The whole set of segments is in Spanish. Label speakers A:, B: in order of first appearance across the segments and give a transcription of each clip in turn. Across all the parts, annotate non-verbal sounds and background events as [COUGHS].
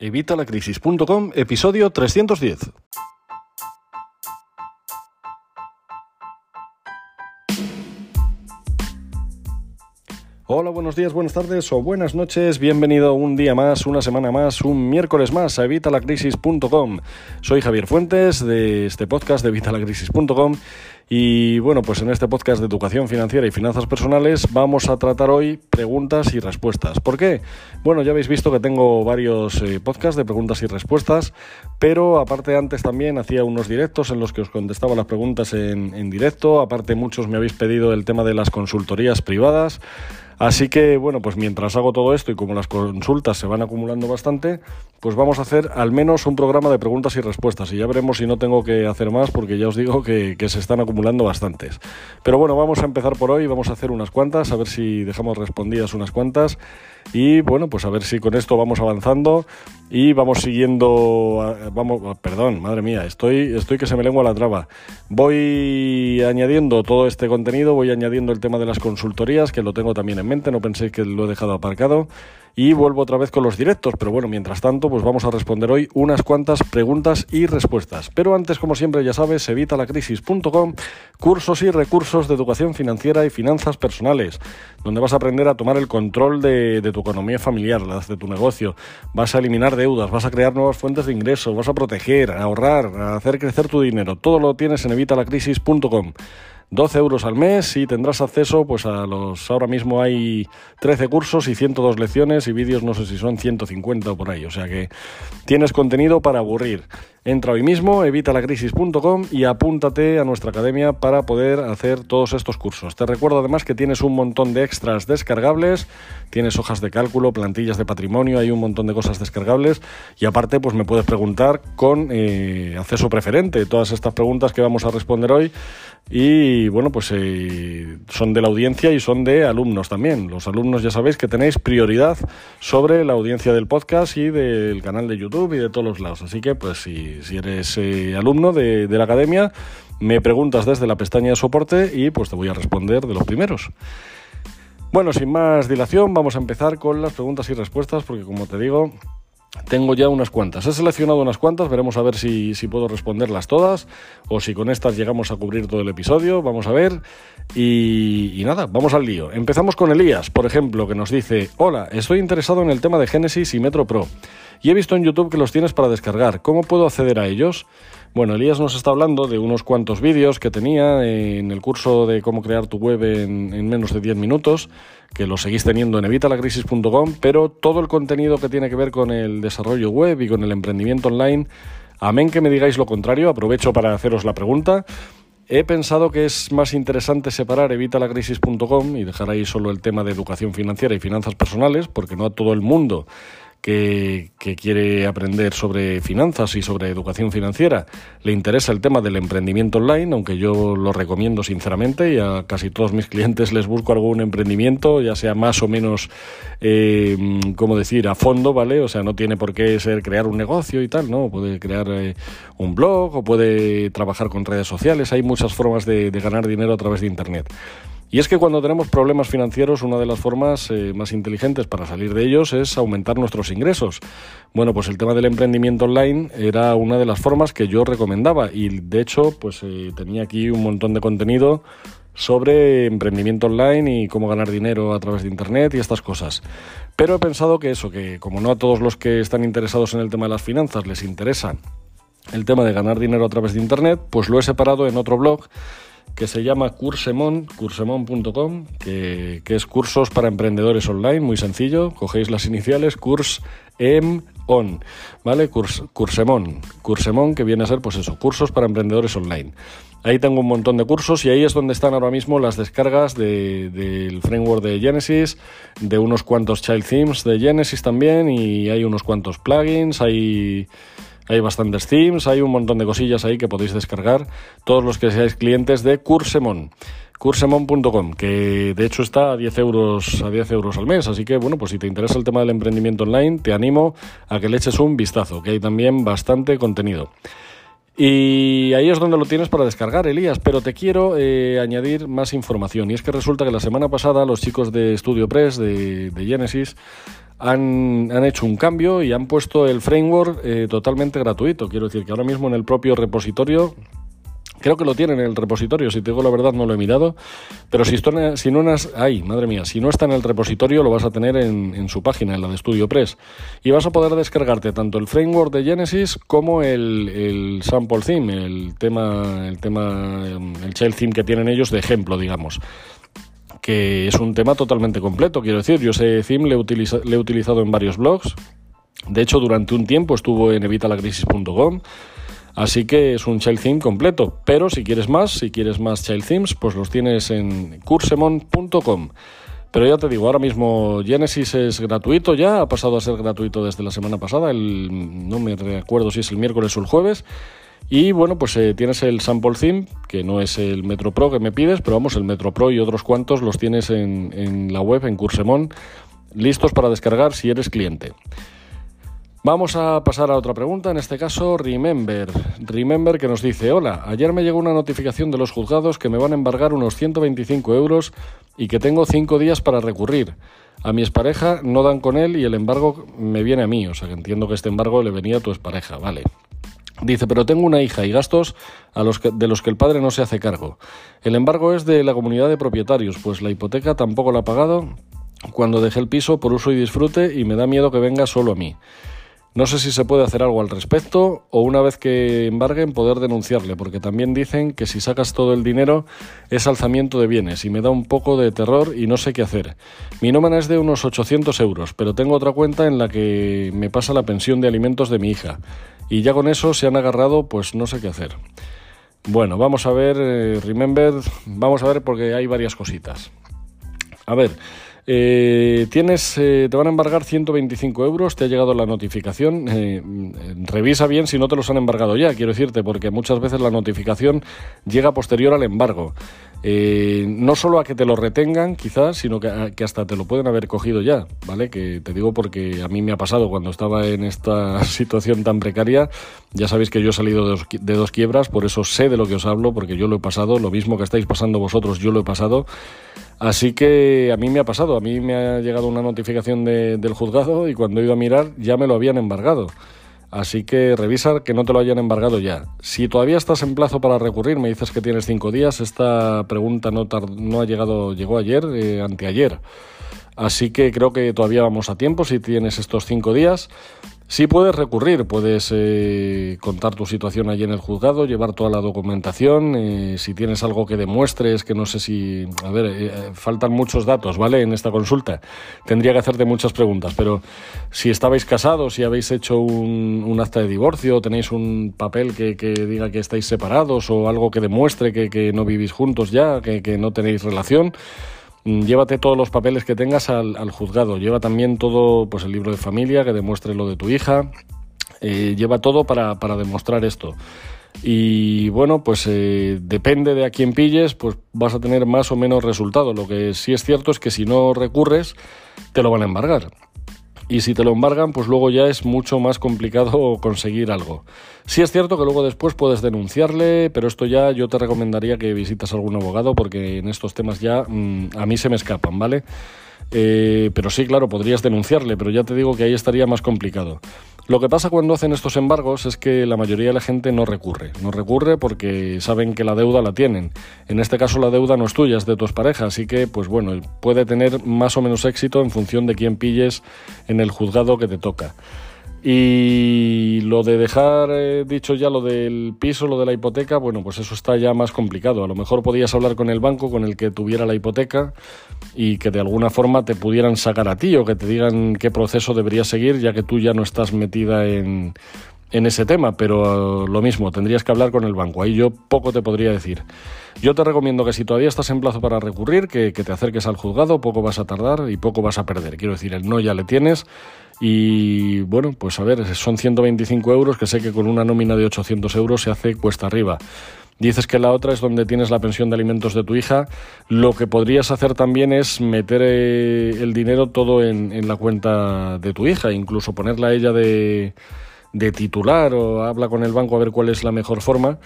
A: Evitalacrisis.com, episodio 310. Hola, buenos días, buenas tardes o buenas noches. Bienvenido un día más, una semana más, un miércoles más a evitalacrisis.com. Soy Javier Fuentes de este podcast de evitalacrisis.com y bueno, pues en este podcast de educación financiera y finanzas personales vamos a tratar hoy preguntas y respuestas. ¿Por qué? Bueno, ya habéis visto que tengo varios eh, podcasts de preguntas y respuestas, pero aparte antes también hacía unos directos en los que os contestaba las preguntas en, en directo. Aparte muchos me habéis pedido el tema de las consultorías privadas. Así que, bueno, pues mientras hago todo esto y como las consultas se van acumulando bastante, pues vamos a hacer al menos un programa de preguntas y respuestas. Y ya veremos si no tengo que hacer más, porque ya os digo que, se están acumulando bastantes. Pero bueno, vamos a empezar por hoy, vamos a hacer unas cuantas, a ver si dejamos respondidas unas cuantas. Y bueno, pues a ver si con esto vamos avanzando y vamos siguiendo. Vamos, perdón, madre mía, estoy, estoy que se me lengua la traba. Voy añadiendo todo este contenido, voy añadiendo el tema de las consultorías, que lo tengo también en no penséis que lo he dejado aparcado y vuelvo otra vez con los directos. Pero bueno, mientras tanto, pues vamos a responder hoy unas cuantas preguntas y respuestas. Pero antes, como siempre, ya sabes, evitalacrisis.com, cursos y recursos de educación financiera y finanzas personales, donde vas a aprender a tomar el control de, tu economía familiar, de tu negocio, vas a eliminar deudas, vas a crear nuevas fuentes de ingresos, vas a proteger, a ahorrar, a hacer crecer tu dinero. Todo lo tienes en evitalacrisis.com. 12 euros al mes y tendrás acceso pues a los ahora mismo hay 13 cursos y 102 lecciones y vídeos no sé si son 150 o por ahí, o sea que tienes contenido para aburrir. Entra hoy mismo, evitalacrisis.com y apúntate a nuestra academia para poder hacer todos estos cursos. Te recuerdo además que tienes un montón de extras descargables, tienes hojas de cálculo, plantillas de patrimonio, hay un montón de cosas descargables y aparte pues me puedes preguntar con eh, acceso preferente todas estas preguntas que vamos a responder hoy y bueno pues eh, son de la audiencia y son de alumnos también. Los alumnos ya sabéis que tenéis prioridad sobre la audiencia del podcast y del canal de YouTube y de todos los lados. Así que pues si si, eres eh, alumno de, la academia, me preguntas desde la pestaña de soporte y pues te voy a responder de los primeros. Bueno, sin más dilación, vamos a empezar con las preguntas y respuestas, porque como te digo, tengo ya unas cuantas. He seleccionado unas cuantas, veremos a ver si, puedo responderlas todas o si con estas llegamos a cubrir todo el episodio. Vamos a ver. Y, y, nada, vamos al lío. Empezamos con Elías, por ejemplo, que nos dice, hola, estoy interesado en el tema de Genesis y Metro Pro. Y he visto en YouTube que los tienes para descargar. ¿Cómo puedo acceder a ellos? Bueno, Elías nos está hablando de unos cuantos vídeos que tenía en el curso de cómo crear tu web en, menos de 10 minutos, que lo seguís teniendo en evitalacrisis.com, pero todo el contenido que tiene que ver con el desarrollo web y con el emprendimiento online, amén que me digáis lo contrario, aprovecho para haceros la pregunta. He pensado que es más interesante separar evitalacrisis.com y dejar ahí solo el tema de educación financiera y finanzas personales, porque no a todo el mundo que, quiere aprender sobre finanzas y sobre educación financiera, le interesa el tema del emprendimiento online, aunque yo lo recomiendo sinceramente y a casi todos mis clientes les busco algún emprendimiento, ya sea más o menos, eh, ¿cómo decir?, a fondo, ¿vale? O sea, no tiene por qué ser crear un negocio y tal, ¿no? Puede crear eh, un blog o puede trabajar con redes sociales, hay muchas formas de ganar dinero a través de Internet. Y es que cuando tenemos problemas financieros, una de las formas eh, más inteligentes para salir de ellos es aumentar nuestros ingresos. Bueno, pues el tema del emprendimiento online era una de las formas que yo recomendaba y de hecho, pues eh, tenía aquí un montón de contenido sobre emprendimiento online y cómo ganar dinero a través de internet y estas cosas. Pero he pensado que eso, que como no a todos los que están interesados en el tema de las finanzas les interesa el tema de ganar dinero a través de internet, pues lo he separado en otro blog que se llama Cursemon, cursemon.com, que, que, es cursos para emprendedores online, muy sencillo. Cogéis las iniciales, Curs On, ¿vale? Cursemon, Cursemon, que viene a ser, pues eso, cursos para emprendedores online. Ahí tengo un montón de cursos y ahí es donde están ahora mismo las descargas del de, framework de Genesis, de unos cuantos child themes de Genesis también y hay unos cuantos plugins, hay hay bastantes themes, hay un montón de cosillas ahí que podéis descargar todos los que seáis clientes de Cursemon cursemon.com, que de hecho está a 10 euros a 10 euros al mes. Así que, bueno, pues si te interesa el tema del emprendimiento online, te animo a que le eches un vistazo, que hay también bastante contenido. Y ahí es donde lo tienes para descargar, Elías. Pero te quiero eh, añadir más información. Y es que resulta que la semana pasada los chicos de Studio Press, de, Genesis, han, hecho un cambio y han puesto el framework eh, totalmente gratuito. Quiero decir que ahora mismo en el propio repositorio Creo que lo tienen en el repositorio, si te digo la verdad no lo he mirado, pero si, esto, si no ay, madre mía, si no está en el repositorio lo vas a tener en, su página, en la de StudioPress, y vas a poder descargarte tanto el framework de Genesis como el, sample theme, el tema, el tema, el child theme que tienen ellos de ejemplo, digamos que es un tema totalmente completo, quiero decir, yo ese theme le he, he utilizado en varios blogs, de hecho durante un tiempo estuvo en evitalacrisis.com, Así que es un Child Theme completo. Pero si quieres más, si quieres más Child Themes, pues los tienes en cursemon.com. Pero ya te digo, ahora mismo Genesis es gratuito ya, ha pasado a ser gratuito desde la semana pasada, no me recuerdo si es el miércoles o el jueves. Y bueno, pues eh, tienes el Sample Theme, que no es el Metro Pro que me pides, pero vamos, el Metro Pro y otros cuantos los tienes en, en la web, en Cursemon, listos para descargar si eres cliente. Vamos a pasar a otra pregunta, en este caso Remember. Remember que nos dice, hola, ayer me llegó una notificación de los juzgados que me van a embargar unos 125 euros y que tengo 5 días para recurrir. A mi expareja no dan con él y el embargo me viene a mí, o sea que entiendo que este embargo le venía a tu expareja, vale. Dice, pero tengo una hija y gastos a los de los que el padre no se hace cargo. El embargo es de la comunidad de propietarios, pues la hipoteca tampoco la ha pagado cuando dejé el piso por uso y disfrute y me da miedo que venga solo a mí. No sé si se puede hacer algo al respecto o una vez que embarguen poder denunciarle, porque también dicen que si sacas todo el dinero es alzamiento de bienes y me da un poco de terror y no sé qué hacer. Mi nómina es de unos 800 euros, pero tengo otra cuenta en la que me pasa la pensión de alimentos de mi hija y ya con eso se han agarrado pues no sé qué hacer. Bueno, vamos a ver, eh, remember, vamos a ver porque hay varias cositas. A ver, eh, tienes, eh, te van a embargar 125 euros, te ha llegado la notificación. Eh, revisa bien si no te los han embargado ya, quiero decirte, porque muchas veces la notificación llega posterior al embargo. no solo a que te lo retengan, quizás, sino que, hasta te lo pueden haber cogido ya, ¿vale? Que te digo porque a mí me ha pasado cuando estaba en esta [LAUGHS] situación tan precaria. Ya sabéis que yo he salido de de dos quiebras, por eso sé de lo que os hablo, porque yo lo he pasado. Lo mismo que estáis pasando vosotros, yo lo he pasado. Así que a mí me ha pasado, a mí me ha llegado una notificación del juzgado y cuando he ido a mirar ya me lo habían embargado. Así que revisa que no te lo hayan embargado ya. Si todavía estás en plazo para recurrir, me dices que tienes cinco días, esta pregunta no, no ha llegado, llegó ayer, eh, anteayer. Así que creo que todavía vamos a tiempo si tienes estos cinco días. Sí puedes recurrir, puedes eh, contar tu situación allí en el juzgado, llevar toda la documentación, eh, si tienes algo que demuestres, que no sé si... A ver, eh, faltan muchos datos, ¿vale? En esta consulta. Tendría que hacerte muchas preguntas, pero si estabais casados, si habéis hecho un, acta de divorcio, tenéis un papel que, diga que estáis separados o algo que demuestre que, no vivís juntos ya, que no tenéis relación llévate todos los papeles que tengas al, juzgado. Lleva también todo, pues el libro de familia que demuestre lo de tu hija. Eh, lleva todo para, demostrar esto. Y bueno, pues eh, depende de a quién pilles, pues vas a tener más o menos resultado. Lo que sí es cierto es que si no recurres, te lo van a embargar y si te lo embargan, pues luego ya es mucho más complicado [LAUGHS] conseguir algo. Sí es cierto que luego después puedes denunciarle, pero esto ya yo te recomendaría que visitas a algún abogado porque en estos temas ya mm, a mí se me escapan, ¿vale? Eh, pero sí, claro, podrías denunciarle, pero ya te digo que ahí estaría más complicado. Lo que pasa cuando hacen estos embargos es que la mayoría de la gente no recurre. No recurre porque saben que la deuda la tienen. En este caso la deuda no es tuya, es de tus parejas, así que pues bueno, puede tener más o menos éxito en función de quién pilles en el juzgado que te toca. Y lo de dejar eh, dicho ya lo del piso, lo de la hipoteca, bueno, pues eso está ya más complicado. A lo mejor podías hablar con el banco con el que tuviera la hipoteca y que de alguna forma te pudieran sacar a ti o que te digan qué proceso deberías seguir ya que tú ya no estás metida en, en ese tema, pero lo mismo, tendrías que hablar con el banco. Ahí yo poco te podría decir. Yo te recomiendo que si todavía estás en plazo para recurrir, que, te acerques al juzgado, poco vas a tardar y poco vas a perder. Quiero decir, el no ya le tienes y bueno, pues a ver, son 125 euros que sé que con una nómina de 800 euros se hace cuesta arriba. Dices que la otra es donde tienes la pensión de alimentos de tu hija. Lo que podrías hacer también es meter eh, el dinero todo en, en la cuenta de tu hija, incluso ponerla a ella de de titular o habla con el banco a ver cuál es la mejor forma,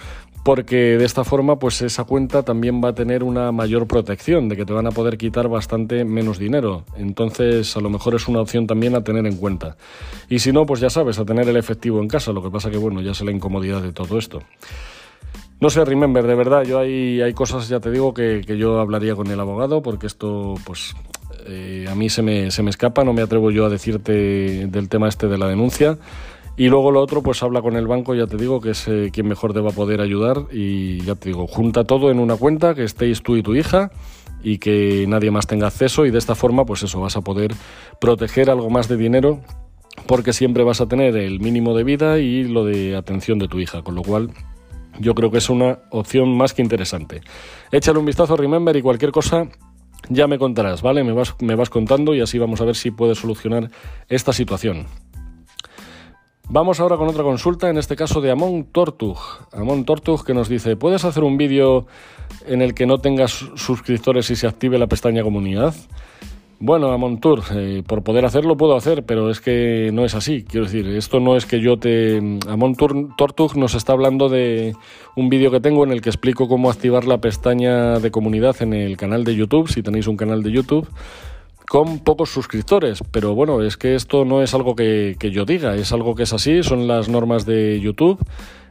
A: porque de esta forma pues esa cuenta también va a tener una mayor protección, de que te van a poder quitar bastante menos dinero. Entonces a lo mejor es una opción también a tener en cuenta. Y si no, pues ya sabes, a tener el efectivo en casa, lo que pasa que bueno, ya sé la incomodidad de todo esto. No sé, Remember, de verdad, yo hay, hay cosas, ya te digo, que, que yo hablaría con el abogado, porque esto, pues, eh, a mí se me, se me escapa, no me atrevo yo a decirte del tema este de la denuncia. Y luego lo otro, pues habla con el banco, ya te digo, que es eh, quien mejor te va a poder ayudar. Y ya te digo, junta todo en una cuenta, que estéis tú y tu hija, y que nadie más tenga acceso. Y de esta forma, pues eso, vas a poder proteger algo más de dinero, porque siempre vas a tener el mínimo de vida y lo de atención de tu hija. Con lo cual, yo creo que es una opción más que interesante. Échale un vistazo, Remember, y cualquier cosa ya me contarás, ¿vale? Me vas, me vas contando y así vamos a ver si puedes solucionar esta situación. Vamos ahora con otra consulta, en este caso de Amon Tortug. Amon Tortug que nos dice, ¿puedes hacer un vídeo en el que no tengas suscriptores y se active la pestaña comunidad? Bueno, a Montour, eh, por poder hacerlo puedo hacer, pero es que no es así. Quiero decir, esto no es que yo te... Amon Tortug nos está hablando de un vídeo que tengo en el que explico cómo activar la pestaña de comunidad en el canal de YouTube, si tenéis un canal de YouTube, con pocos suscriptores. Pero bueno, es que esto no es algo que, yo diga, es algo que es así, son las normas de YouTube.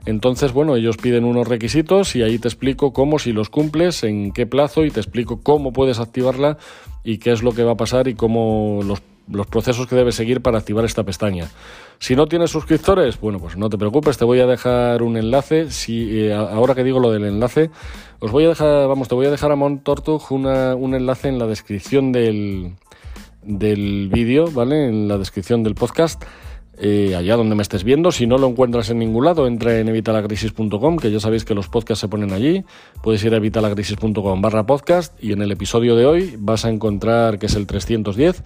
A: Entonces, bueno, ellos piden unos requisitos y ahí te explico cómo, si los cumples, en qué plazo y te explico cómo puedes activarla y qué es lo que va a pasar y cómo los, procesos que debes seguir para activar esta pestaña. Si no tienes suscriptores, bueno, pues no te preocupes, te voy a dejar un enlace. Si, eh, ahora que digo lo del enlace, os voy a dejar, vamos, te voy a dejar a Montortug una, un enlace en la descripción del, del vídeo, ¿vale? En la descripción del podcast eh, allá donde me estés viendo. Si no lo encuentras en ningún lado, entra en evitalacrisis.com, que ya sabéis que los podcasts se ponen allí. Puedes ir a evitalacrisis.com barra podcast y en el episodio de hoy vas a encontrar, que es el 310,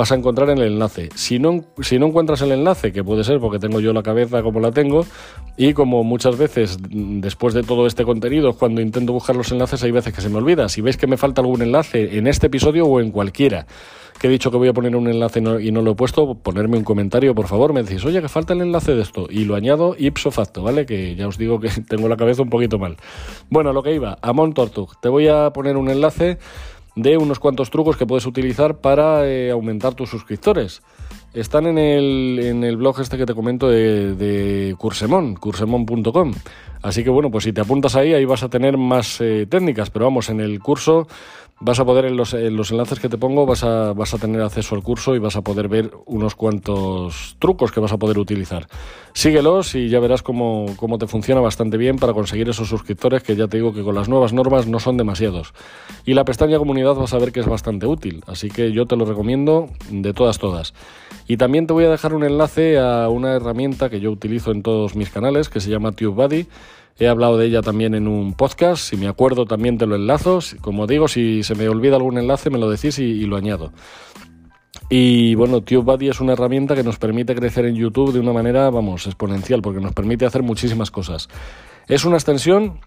A: vas a encontrar el enlace. Si no, si no encuentras el enlace, que puede ser porque tengo yo la cabeza como la tengo, y como muchas veces después de todo este contenido, cuando intento buscar los enlaces, hay veces que se me olvida. Si veis que me falta algún enlace en este episodio o en cualquiera, que he dicho que voy a poner un enlace y no lo he puesto, ponerme un comentario, por favor. Me decís, oye, que falta el enlace de esto. Y lo añado ipso facto, ¿vale? Que ya os digo que [LAUGHS] tengo la cabeza un poquito mal. Bueno, lo que iba, Amon Tortug. Te voy a poner un enlace de unos cuantos trucos que puedes utilizar para eh, aumentar tus suscriptores. Están en el, en el blog este que te comento de, Cursemon, cursemon.com. Así que bueno, pues si te apuntas ahí, ahí vas a tener más eh, técnicas, pero vamos, en el curso vas a poder, en los, enlaces que te pongo, vas a, vas a tener acceso al curso y vas a poder ver unos cuantos trucos que vas a poder utilizar. Síguelos y ya verás cómo, cómo te funciona bastante bien para conseguir esos suscriptores que ya te digo que con las nuevas normas no son demasiados. Y la pestaña comunidad vas a ver que es bastante útil, así que yo te lo recomiendo de todas, todas. Y también te voy a dejar un enlace a una herramienta que yo utilizo en todos mis canales que se llama TubeBuddy He hablado de ella también en un podcast, si me acuerdo también te lo enlazo. Como digo, si se me olvida algún enlace me lo decís y, lo añado. Y bueno, TubeBuddy es una herramienta que nos permite crecer en YouTube de una manera, vamos, exponencial, porque nos permite hacer muchísimas cosas. Es una extensión,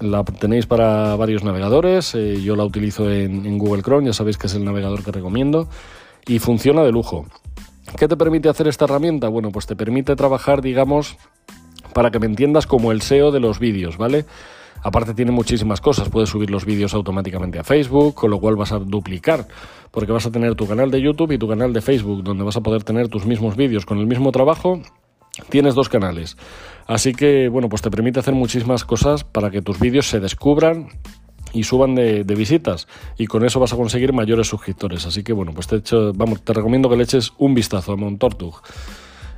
A: la tenéis para varios navegadores, eh, yo la utilizo en, en Google Chrome, ya sabéis que es el navegador que recomiendo, y funciona de lujo. ¿Qué te permite hacer esta herramienta? Bueno, pues te permite trabajar, digamos, para que me entiendas como el SEO de los vídeos, ¿vale? Aparte tiene muchísimas cosas, puedes subir los vídeos automáticamente a Facebook, con lo cual vas a duplicar, porque vas a tener tu canal de YouTube y tu canal de Facebook, donde vas a poder tener tus mismos vídeos con el mismo trabajo. Tienes dos canales. Así que, bueno, pues te permite hacer muchísimas cosas para que tus vídeos se descubran y suban de, visitas y con eso vas a conseguir mayores suscriptores. Así que bueno, pues te, echo, vamos, te recomiendo que le eches un vistazo a Montortug.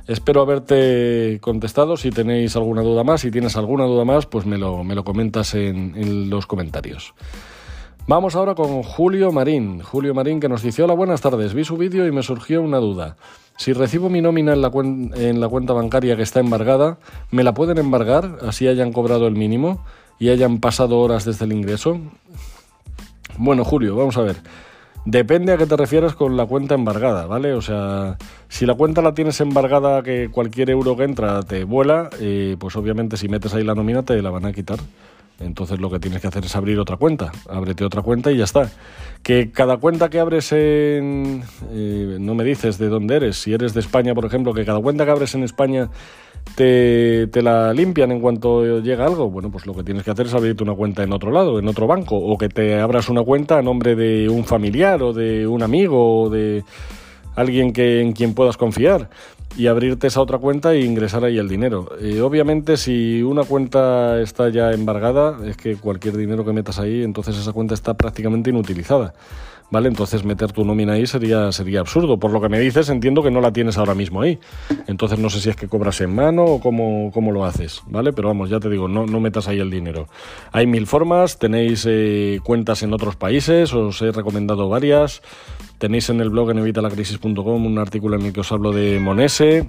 A: Espero haberte contestado. Si tenéis alguna duda más, si tienes alguna duda más, pues me lo, me lo comentas en, los comentarios. Vamos ahora con Julio Marín. Julio Marín que nos dice, hola, buenas tardes. Vi su vídeo y me surgió una duda. Si recibo mi nómina en la, en la cuenta bancaria que está embargada, ¿me la pueden embargar así hayan cobrado el mínimo y hayan pasado horas desde el ingreso? Bueno, Julio, vamos a ver. Depende a qué te refieras con la cuenta embargada, ¿vale? O sea, si la cuenta la tienes embargada que cualquier euro que entra te vuela, eh, pues obviamente si metes ahí la nómina te la van a quitar. Entonces lo que tienes que hacer es abrir otra cuenta. Ábrete otra cuenta y ya está. Que cada cuenta que abres en... Eh, no me dices de dónde eres. Si eres de España, por ejemplo, que cada cuenta que abres en España te, la limpian en cuanto llega algo. Bueno, pues lo que tienes que hacer es abrirte una cuenta en otro lado, en otro banco. O que te abras una cuenta a nombre de un familiar o de un amigo o de alguien que, en quien puedas confiar y abrirte esa otra cuenta e ingresar ahí el dinero. Eh, obviamente si una cuenta está ya embargada, es que cualquier dinero que metas ahí, entonces esa cuenta está prácticamente inutilizada. ¿Vale? Entonces meter tu nómina ahí sería, sería absurdo. Por lo que me dices, entiendo que no la tienes ahora mismo ahí. Entonces no sé si es que cobras en mano o cómo, cómo lo haces, ¿vale? Pero vamos, ya te digo, no, no metas ahí el dinero. Hay mil formas, tenéis eh, cuentas en otros países, os he recomendado varias. Tenéis en el blog en evitalacrisis.com un artículo en el que os hablo de Monese,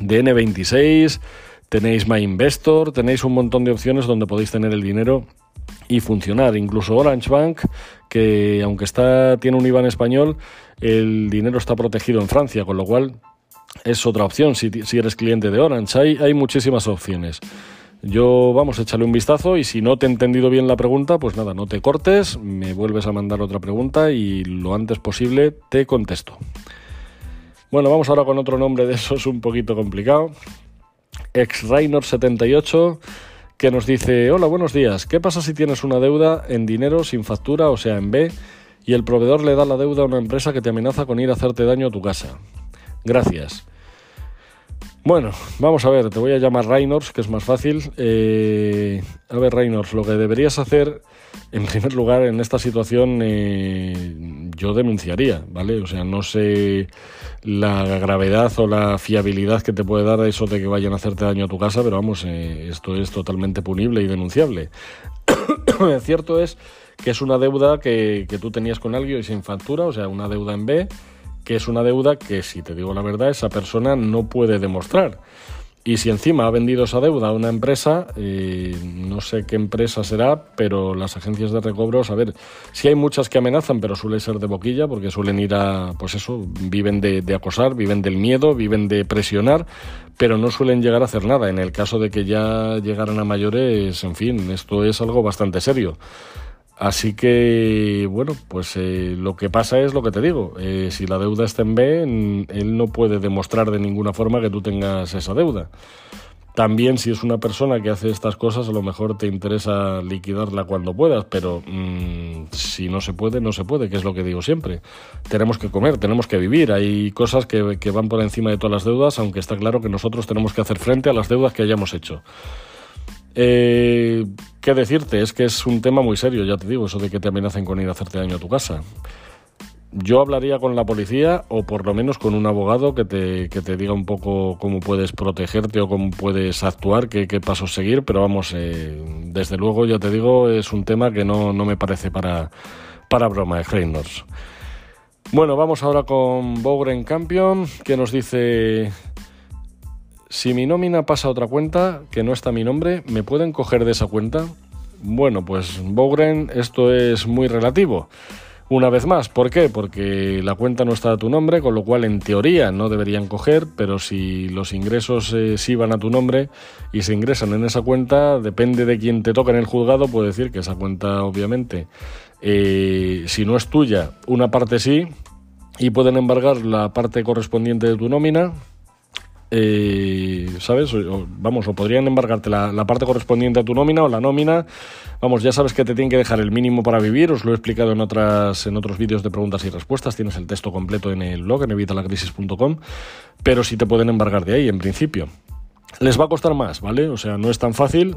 A: de N26, tenéis MyInvestor, tenéis un montón de opciones donde podéis tener el dinero y funcionar. Incluso Orange Bank, que aunque está, tiene un IBAN español, el dinero está protegido en Francia, con lo cual es otra opción si, si eres cliente de Orange. Hay, hay muchísimas opciones. Yo vamos a echarle un vistazo y si no te he entendido bien la pregunta, pues nada, no te cortes, me vuelves a mandar otra pregunta y lo antes posible te contesto. Bueno, vamos ahora con otro nombre de esos un poquito complicado. ExRainor78 que nos dice, hola, buenos días, ¿qué pasa si tienes una deuda en dinero sin factura, o sea, en B, y el proveedor le da la deuda a una empresa que te amenaza con ir a hacerte daño a tu casa? Gracias. Bueno, vamos a ver, te voy a llamar Reynolds, que es más fácil. Eh, a ver, Reynolds, lo que deberías hacer, en primer lugar, en esta situación, eh, yo denunciaría, ¿vale? O sea, no sé la gravedad o la fiabilidad que te puede dar eso de que vayan a hacerte daño a tu casa, pero vamos, eh, esto es totalmente punible y denunciable. [COUGHS] Cierto es que es una deuda que, que tú tenías con alguien y sin factura, o sea, una deuda en B que es una deuda que, si te digo la verdad, esa persona no puede demostrar. Y si encima ha vendido esa deuda a una empresa, eh, no sé qué empresa será, pero las agencias de recobros, a ver, sí hay muchas que amenazan, pero suele ser de boquilla, porque suelen ir a, pues eso, viven de, de acosar, viven del miedo, viven de presionar, pero no suelen llegar a hacer nada. En el caso de que ya llegaran a mayores, en fin, esto es algo bastante serio. Así que, bueno, pues eh, lo que pasa es lo que te digo. Eh, si la deuda está en B, él no puede demostrar de ninguna forma que tú tengas esa deuda. También si es una persona que hace estas cosas, a lo mejor te interesa liquidarla cuando puedas, pero mm, si no se puede, no se puede, que es lo que digo siempre. Tenemos que comer, tenemos que vivir. Hay cosas que van por encima de todas las deudas, aunque está claro que nosotros tenemos que hacer frente a las deudas que hayamos hecho. Eh, ¿Qué decirte? Es que es un tema muy serio, ya te digo, eso de que te amenacen con ir a hacerte daño a tu casa. Yo hablaría con la policía o por lo menos con un abogado que te, que te diga un poco cómo puedes protegerte o cómo puedes actuar, qué, pasos seguir, pero vamos, eh, desde luego ya te digo, es un tema que no, no me parece para, para broma, Reynolds. Bueno, vamos ahora con Bogren Campion, que nos dice... Si mi nómina pasa a otra cuenta que no está mi nombre, ¿me pueden coger de esa cuenta? Bueno, pues Bogren, esto es muy relativo. Una vez más, ¿por qué? Porque la cuenta no está a tu nombre, con lo cual en teoría no deberían coger, pero si los ingresos eh, sí van a tu nombre y se ingresan en esa cuenta, depende de quién te toca en el juzgado, puede decir que esa cuenta obviamente, eh, si no es tuya, una parte sí, y pueden embargar la parte correspondiente de tu nómina, eh, ¿sabes? vamos, o podrían embargarte la, parte correspondiente a tu nómina o la nómina. Vamos, ya sabes que te tienen que dejar el mínimo para vivir, os lo he explicado en, otras, en otros vídeos de preguntas y respuestas, tienes el texto completo en el blog, en evitalacrisis.com, pero sí te pueden embargar de ahí, en principio. Les va a costar más, ¿vale? O sea, no es tan fácil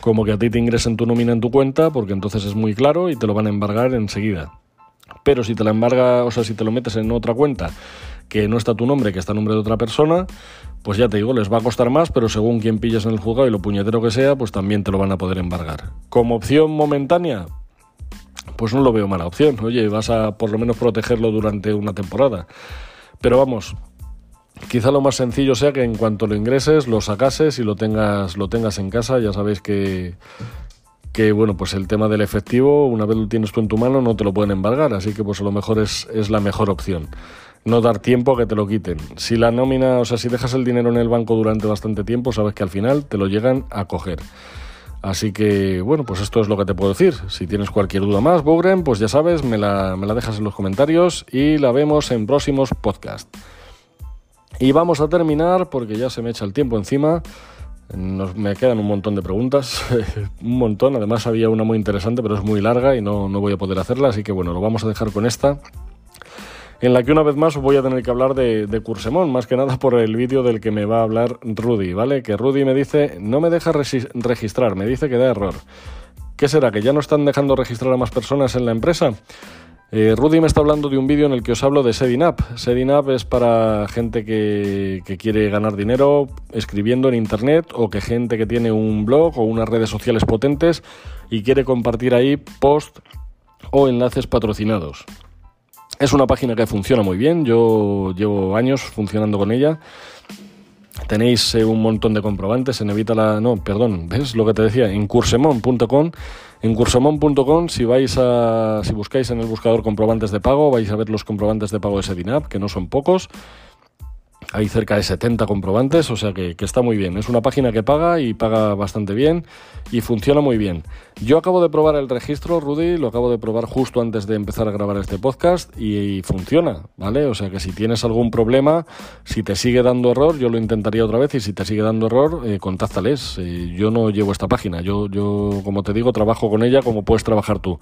A: como que a ti te ingresen tu nómina en tu cuenta, porque entonces es muy claro y te lo van a embargar enseguida. Pero si te la embarga, o sea, si te lo metes en otra cuenta que no está tu nombre, que está el nombre de otra persona, pues ya te digo, les va a costar más, pero según quien pilles en el juzgado y lo puñetero que sea, pues también te lo van a poder embargar. Como opción momentánea, pues no lo veo mala opción. Oye, vas a por lo menos protegerlo durante una temporada. Pero vamos, quizá lo más sencillo sea que en cuanto lo ingreses, lo sacases y lo tengas, lo tengas en casa. Ya sabéis que que bueno, pues el tema del efectivo, una vez lo tienes tú en tu mano, no te lo pueden embargar, así que pues a lo mejor es, es la mejor opción no dar tiempo a que te lo quiten. Si la nómina, o sea, si dejas el dinero en el banco durante bastante tiempo, sabes que al final te lo llegan a coger. Así que, bueno, pues esto es lo que te puedo decir. Si tienes cualquier duda más, Bogren, pues ya sabes, me la, me la dejas en los comentarios y la vemos en próximos podcasts. Y vamos a terminar, porque ya se me echa el tiempo encima. me quedan un montón de preguntas, [LAUGHS] un montón. Además había una muy interesante, pero es muy larga y no, no voy a poder hacerla, así que bueno, lo vamos a dejar con esta en la que una vez más os voy a tener que hablar de, de Cursemón, más que nada por el vídeo del que me va a hablar Rudy, ¿vale? Que Rudy me dice, no me deja registrar, me dice que da error. ¿Qué será? ¿Que ya no están dejando registrar a más personas en la empresa? Eh, Rudy me está hablando de un vídeo en el que os hablo de Setting Up. Setting Up es para gente que, que, quiere ganar dinero escribiendo en Internet o que gente que tiene un blog o unas redes sociales potentes y quiere compartir ahí post o enlaces patrocinados. Es una página que funciona muy bien, yo llevo años funcionando con ella. Tenéis eh, un montón de comprobantes en Evítala, no, perdón, ¿ves lo que te decía? En cursemon.com. En cursemon.com, si vais a, si buscáis en el buscador comprobantes de pago, vais a ver los comprobantes de pago de Sedinap, que no son pocos. Hay cerca de 70 comprobantes, o sea que, está muy bien. Es una página que paga y paga bastante bien y funciona muy bien. Yo acabo de probar el registro, Rudy, lo acabo de probar justo antes de empezar a grabar este podcast y, funciona, ¿vale? O sea que si tienes algún problema, si te sigue dando error, yo lo intentaría otra vez y si te sigue dando error, eh, contáctales. Eh, yo no llevo esta página, yo, yo, como te digo, trabajo con ella como puedes trabajar tú.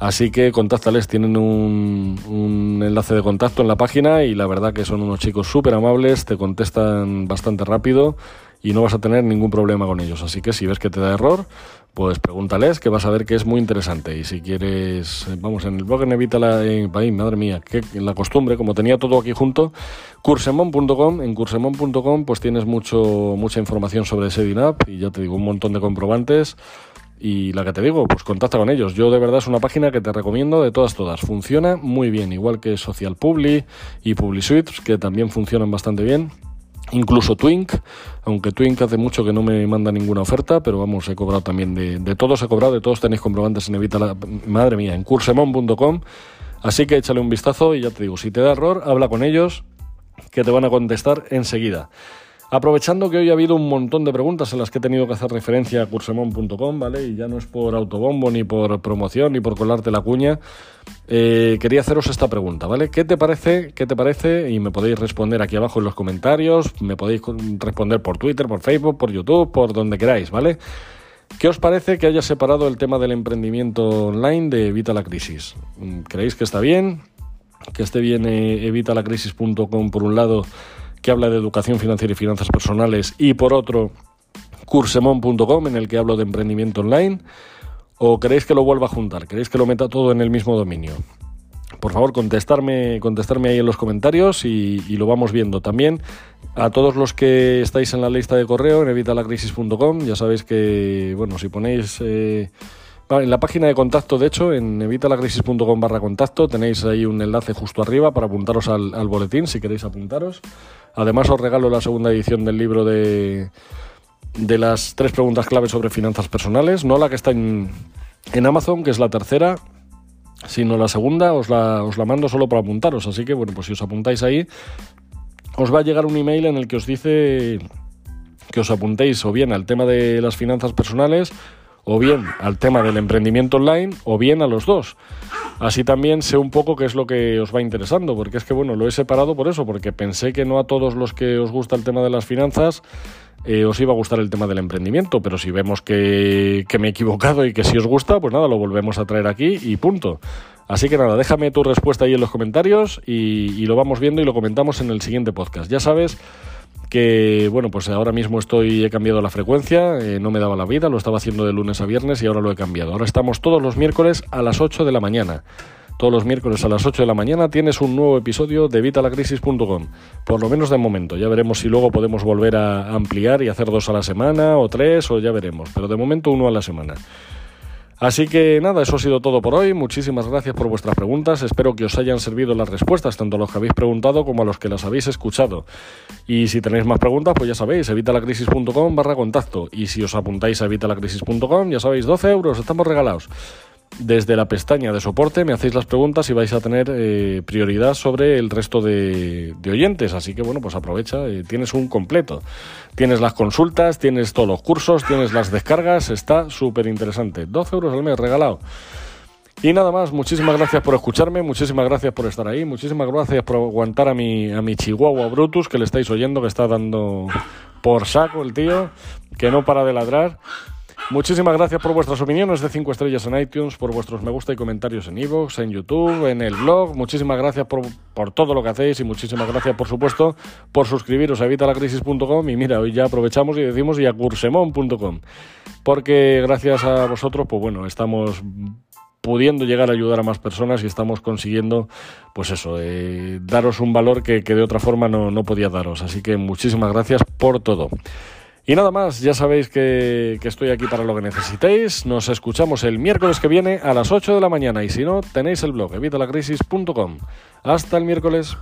A: Así que contáctales, tienen un, enlace de contacto en la página y la verdad que son unos chicos súper amables, te contestan bastante rápido y no vas a tener ningún problema con ellos. Así que si ves que te da error, pues pregúntales que vas a ver que es muy interesante. Y si quieres, vamos, en el blog en Evita la... madre mía, que la costumbre, como tenía todo aquí junto, cursemon.com, en cursemon.com pues tienes mucho, mucha información sobre ese Up y ya te digo, un montón de comprobantes y la que te digo, pues contacta con ellos. Yo de verdad es una página que te recomiendo de todas, todas. Funciona muy bien, igual que Social Publi y PubliSuite, que también funcionan bastante bien. Incluso Twink, aunque Twink hace mucho que no me manda ninguna oferta, pero vamos, he cobrado también de, de todos, he cobrado, de todos tenéis comprobantes en Evita. Madre mía, en cursemon.com. Así que échale un vistazo y ya te digo, si te da error, habla con ellos, que te van a contestar enseguida. Aprovechando que hoy ha habido un montón de preguntas en las que he tenido que hacer referencia a cursemon.com, ¿vale? Y ya no es por autobombo, ni por promoción, ni por colarte la cuña. Eh, quería haceros esta pregunta, ¿vale? ¿Qué te parece? ¿Qué te parece? Y me podéis responder aquí abajo en los comentarios, me podéis responder por Twitter, por Facebook, por YouTube, por donde queráis, ¿vale? ¿Qué os parece que haya separado el tema del emprendimiento online de Evita la Crisis? ¿Creéis que está bien? Que esté bien eh, evitalacrisis.com por un lado que habla de educación financiera y finanzas personales, y por otro, cursemon.com, en el que hablo de emprendimiento online, o queréis que lo vuelva a juntar, queréis que lo meta todo en el mismo dominio. Por favor, contestarme, contestarme ahí en los comentarios y, lo vamos viendo. También a todos los que estáis en la lista de correo en evitalacrisis.com, ya sabéis que, bueno, si ponéis... Eh, en la página de contacto, de hecho, en evitalacrisis.com barra contacto, tenéis ahí un enlace justo arriba para apuntaros al, boletín si queréis apuntaros. Además os regalo la segunda edición del libro de, de las tres preguntas clave sobre finanzas personales, no la que está en, en Amazon, que es la tercera, sino la segunda, os la, os la mando solo para apuntaros. Así que bueno, pues si os apuntáis ahí, os va a llegar un email en el que os dice que os apuntéis o bien al tema de las finanzas personales, o bien al tema del emprendimiento online, o bien a los dos. Así también sé un poco qué es lo que os va interesando, porque es que bueno, lo he separado por eso, porque pensé que no a todos los que os gusta el tema de las finanzas eh, os iba a gustar el tema del emprendimiento, pero si vemos que, me he equivocado y que si os gusta, pues nada, lo volvemos a traer aquí y punto. Así que nada, déjame tu respuesta ahí en los comentarios y, y lo vamos viendo y lo comentamos en el siguiente podcast. Ya sabes que bueno, pues ahora mismo estoy, he cambiado la frecuencia, eh, no me daba la vida, lo estaba haciendo de lunes a viernes y ahora lo he cambiado. Ahora estamos todos los miércoles a las 8 de la mañana. Todos los miércoles a las 8 de la mañana tienes un nuevo episodio de vitalacrisis.com. Por lo menos de momento. Ya veremos si luego podemos volver a ampliar y hacer dos a la semana o tres o ya veremos. Pero de momento uno a la semana. Así que nada, eso ha sido todo por hoy. Muchísimas gracias por vuestras preguntas. Espero que os hayan servido las respuestas, tanto a los que habéis preguntado como a los que las habéis escuchado. Y si tenéis más preguntas, pues ya sabéis, evitalacrisis.com barra contacto. Y si os apuntáis a evitalacrisis.com, ya sabéis, 12 euros, estamos regalados. Desde la pestaña de soporte me hacéis las preguntas y vais a tener eh, prioridad sobre el resto de, oyentes. Así que bueno, pues aprovecha, eh, tienes un completo. Tienes las consultas, tienes todos los cursos, tienes las descargas, está súper interesante. 12 euros al mes regalado. Y nada más, muchísimas gracias por escucharme, muchísimas gracias por estar ahí, muchísimas gracias por aguantar a mi, a mi chihuahua Brutus que le estáis oyendo, que está dando por saco el tío, que no para de ladrar. Muchísimas gracias por vuestras opiniones de 5 estrellas en iTunes, por vuestros me gusta y comentarios en iVoox, en YouTube, en el blog. Muchísimas gracias por, por, todo lo que hacéis y muchísimas gracias, por supuesto, por suscribiros a evitalacrisis.com y mira, hoy ya aprovechamos y decimos y a cursemon.com. Porque gracias a vosotros, pues bueno, estamos pudiendo llegar a ayudar a más personas y estamos consiguiendo, pues eso, eh, daros un valor que, de otra forma no, no podía daros. Así que muchísimas gracias por todo. Y nada más, ya sabéis que, estoy aquí para lo que necesitéis. Nos escuchamos el miércoles que viene a las 8 de la mañana y si no, tenéis el blog evitalacrisis.com. Hasta el miércoles.